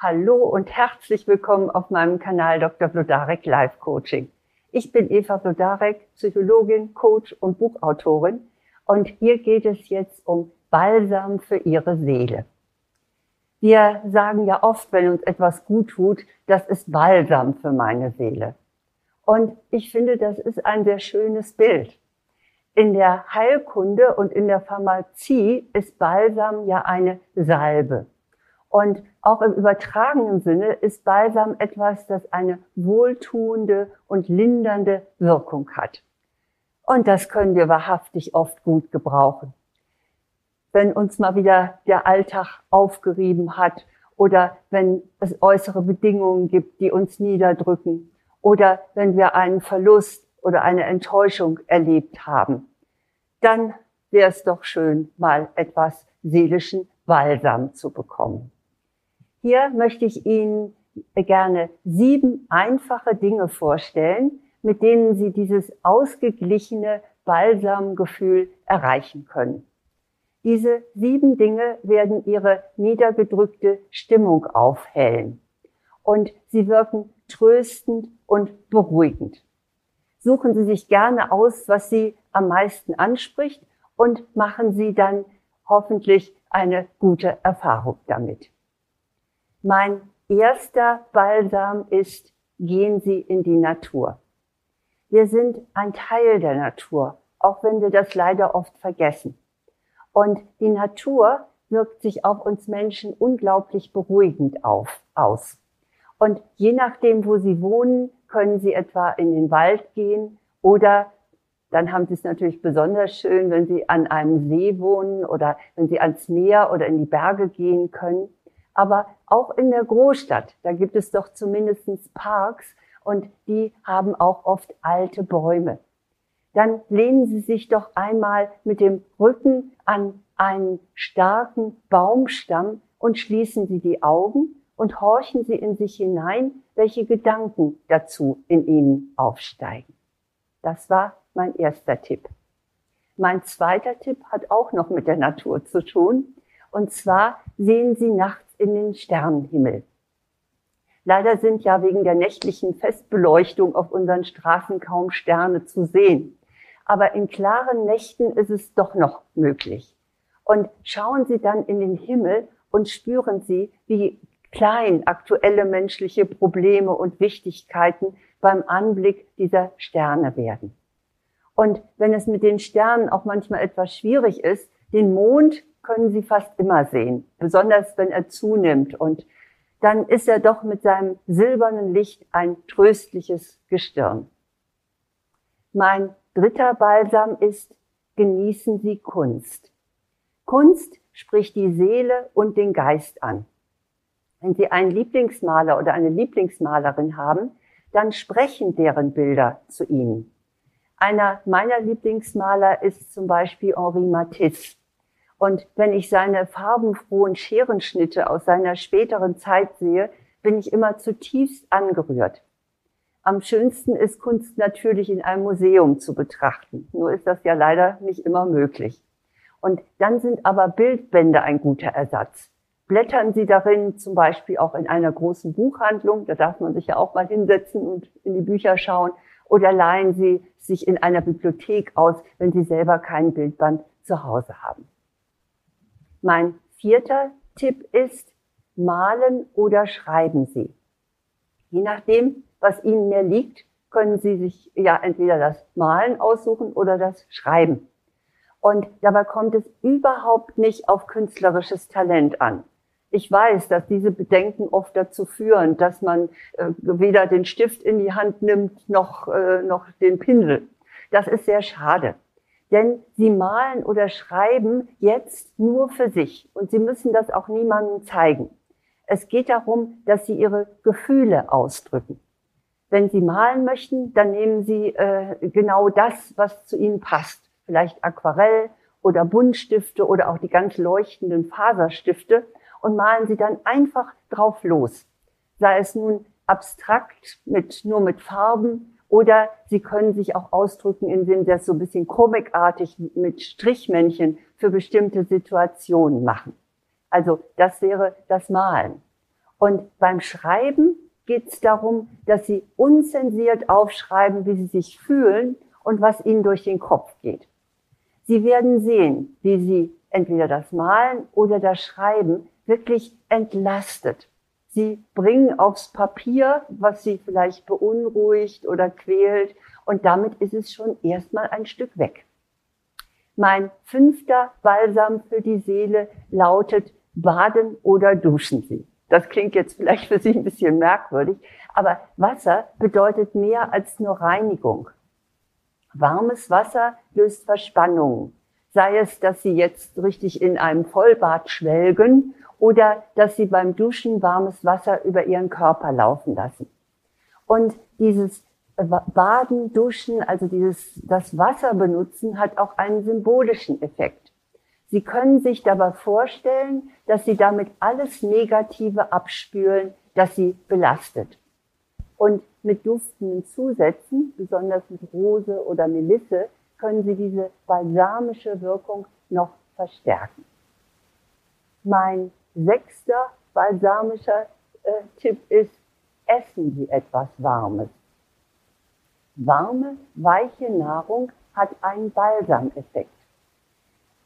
Hallo und herzlich willkommen auf meinem Kanal Dr. Blodarek Life Coaching. Ich bin Eva Blodarek, Psychologin, Coach und Buchautorin und hier geht es jetzt um Balsam für Ihre Seele. Wir sagen ja oft, wenn uns etwas gut tut, das ist Balsam für meine Seele. Und ich finde, das ist ein sehr schönes Bild. In der Heilkunde und in der Pharmazie ist Balsam ja eine Salbe. Und auch im übertragenen Sinne ist Balsam etwas, das eine wohltuende und lindernde Wirkung hat. Und das können wir wahrhaftig oft gut gebrauchen. Wenn uns mal wieder der Alltag aufgerieben hat oder wenn es äußere Bedingungen gibt, die uns niederdrücken oder wenn wir einen Verlust oder eine Enttäuschung erlebt haben, dann wäre es doch schön, mal etwas seelischen Balsam zu bekommen. Hier möchte ich Ihnen gerne sieben einfache Dinge vorstellen, mit denen Sie dieses ausgeglichene Balsamgefühl erreichen können. Diese sieben Dinge werden Ihre niedergedrückte Stimmung aufhellen und sie wirken tröstend und beruhigend. Suchen Sie sich gerne aus, was Sie am meisten anspricht und machen Sie dann hoffentlich eine gute Erfahrung damit. Mein erster Balsam ist, gehen Sie in die Natur. Wir sind ein Teil der Natur, auch wenn wir das leider oft vergessen. Und die Natur wirkt sich auf uns Menschen unglaublich beruhigend auf, aus. Und je nachdem, wo Sie wohnen, können Sie etwa in den Wald gehen oder dann haben Sie es natürlich besonders schön, wenn Sie an einem See wohnen oder wenn Sie ans Meer oder in die Berge gehen können. Aber auch in der Großstadt, da gibt es doch zumindest Parks und die haben auch oft alte Bäume. Dann lehnen Sie sich doch einmal mit dem Rücken an einen starken Baumstamm und schließen Sie die Augen und horchen Sie in sich hinein, welche Gedanken dazu in Ihnen aufsteigen. Das war mein erster Tipp. Mein zweiter Tipp hat auch noch mit der Natur zu tun. Und zwar sehen Sie nachts in den Sternenhimmel. Leider sind ja wegen der nächtlichen Festbeleuchtung auf unseren Straßen kaum Sterne zu sehen. Aber in klaren Nächten ist es doch noch möglich. Und schauen Sie dann in den Himmel und spüren Sie, wie klein aktuelle menschliche Probleme und Wichtigkeiten beim Anblick dieser Sterne werden. Und wenn es mit den Sternen auch manchmal etwas schwierig ist, den Mond können Sie fast immer sehen, besonders wenn er zunimmt. Und dann ist er doch mit seinem silbernen Licht ein tröstliches Gestirn. Mein dritter Balsam ist, genießen Sie Kunst. Kunst spricht die Seele und den Geist an. Wenn Sie einen Lieblingsmaler oder eine Lieblingsmalerin haben, dann sprechen deren Bilder zu Ihnen. Einer meiner Lieblingsmaler ist zum Beispiel Henri Matisse. Und wenn ich seine farbenfrohen Scherenschnitte aus seiner späteren Zeit sehe, bin ich immer zutiefst angerührt. Am schönsten ist Kunst natürlich in einem Museum zu betrachten. Nur ist das ja leider nicht immer möglich. Und dann sind aber Bildbände ein guter Ersatz. Blättern Sie darin zum Beispiel auch in einer großen Buchhandlung, da darf man sich ja auch mal hinsetzen und in die Bücher schauen, oder leihen Sie sich in einer Bibliothek aus, wenn Sie selber kein Bildband zu Hause haben. Mein vierter Tipp ist, malen oder schreiben Sie. Je nachdem, was Ihnen mehr liegt, können Sie sich ja entweder das Malen aussuchen oder das Schreiben. Und dabei kommt es überhaupt nicht auf künstlerisches Talent an. Ich weiß, dass diese Bedenken oft dazu führen, dass man äh, weder den Stift in die Hand nimmt noch, äh, noch den Pinsel. Das ist sehr schade. Denn sie malen oder schreiben jetzt nur für sich und sie müssen das auch niemandem zeigen. Es geht darum, dass sie ihre Gefühle ausdrücken. Wenn sie malen möchten, dann nehmen sie äh, genau das, was zu ihnen passt. Vielleicht Aquarell oder Buntstifte oder auch die ganz leuchtenden Faserstifte und malen sie dann einfach drauf los. Sei es nun abstrakt mit, nur mit Farben oder Sie können sich auch ausdrücken, indem Sie das so ein bisschen komikartig mit Strichmännchen für bestimmte Situationen machen. Also das wäre das Malen. Und beim Schreiben geht es darum, dass Sie unzensiert aufschreiben, wie Sie sich fühlen und was Ihnen durch den Kopf geht. Sie werden sehen, wie Sie entweder das Malen oder das Schreiben wirklich entlastet. Sie bringen aufs Papier, was Sie vielleicht beunruhigt oder quält, und damit ist es schon erstmal ein Stück weg. Mein fünfter Balsam für die Seele lautet Baden oder duschen Sie. Das klingt jetzt vielleicht für Sie ein bisschen merkwürdig, aber Wasser bedeutet mehr als nur Reinigung. Warmes Wasser löst Verspannungen. Sei es, dass Sie jetzt richtig in einem Vollbad schwelgen oder dass Sie beim Duschen warmes Wasser über Ihren Körper laufen lassen. Und dieses Baden, Duschen, also dieses, das Wasser benutzen, hat auch einen symbolischen Effekt. Sie können sich dabei vorstellen, dass Sie damit alles Negative abspülen, das Sie belastet. Und mit duftenden Zusätzen, besonders mit Rose oder Melisse, können Sie diese balsamische Wirkung noch verstärken. Mein sechster balsamischer äh, Tipp ist, essen Sie etwas Warmes. Warme, weiche Nahrung hat einen Balsameffekt.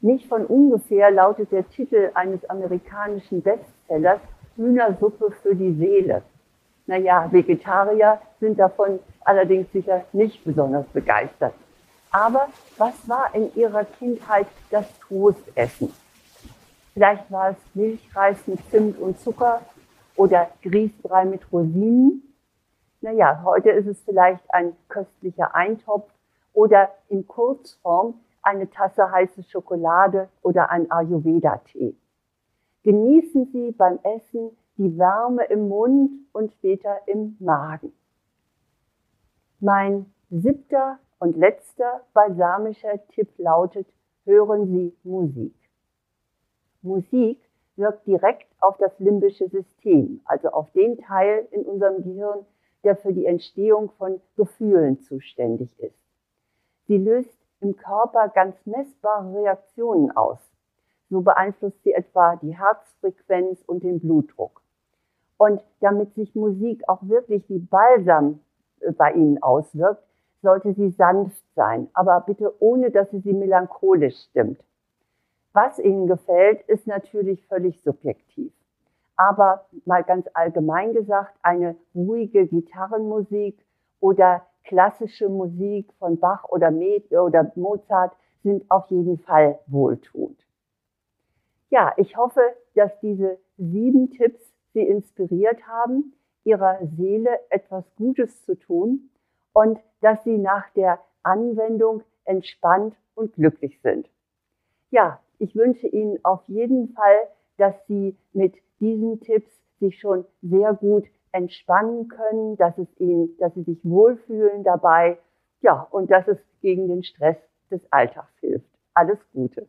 Nicht von ungefähr lautet der Titel eines amerikanischen Bestsellers Hühnersuppe für die Seele. Naja, Vegetarier sind davon allerdings sicher nicht besonders begeistert. Aber was war in ihrer Kindheit das Toastessen? Vielleicht war es Milchreis mit Zimt und Zucker oder Grießbrei mit Rosinen naja, heute ist es vielleicht ein köstlicher Eintopf oder in Kurzform eine Tasse heiße Schokolade oder ein Ayurveda-Tee. Genießen Sie beim Essen die Wärme im Mund und später im Magen. Mein siebter und letzter balsamischer Tipp lautet, hören Sie Musik. Musik wirkt direkt auf das limbische System, also auf den Teil in unserem Gehirn, der für die Entstehung von Gefühlen zuständig ist. Sie löst im Körper ganz messbare Reaktionen aus. So beeinflusst sie etwa die Herzfrequenz und den Blutdruck. Und damit sich Musik auch wirklich wie Balsam äh, bei Ihnen auswirkt, sollte sie sanft sein, aber bitte ohne, dass sie sie melancholisch stimmt. Was Ihnen gefällt, ist natürlich völlig subjektiv aber mal ganz allgemein gesagt, eine ruhige Gitarrenmusik oder klassische Musik von Bach oder, Mozart sind auf jeden Fall wohltuend. Ja, ich hoffe, dass diese sieben Tipps Sie inspiriert haben, Ihrer Seele etwas Gutes zu tun und dass Sie nach der Anwendung entspannt und glücklich sind. Ja, ich wünsche Ihnen auf jeden Fall, dass Sie mit diesen Tipps sich schon sehr gut entspannen können, dass es ihnen, dass sie sich wohlfühlen dabei, ja, und dass es gegen den Stress des Alltags hilft. Alles Gute.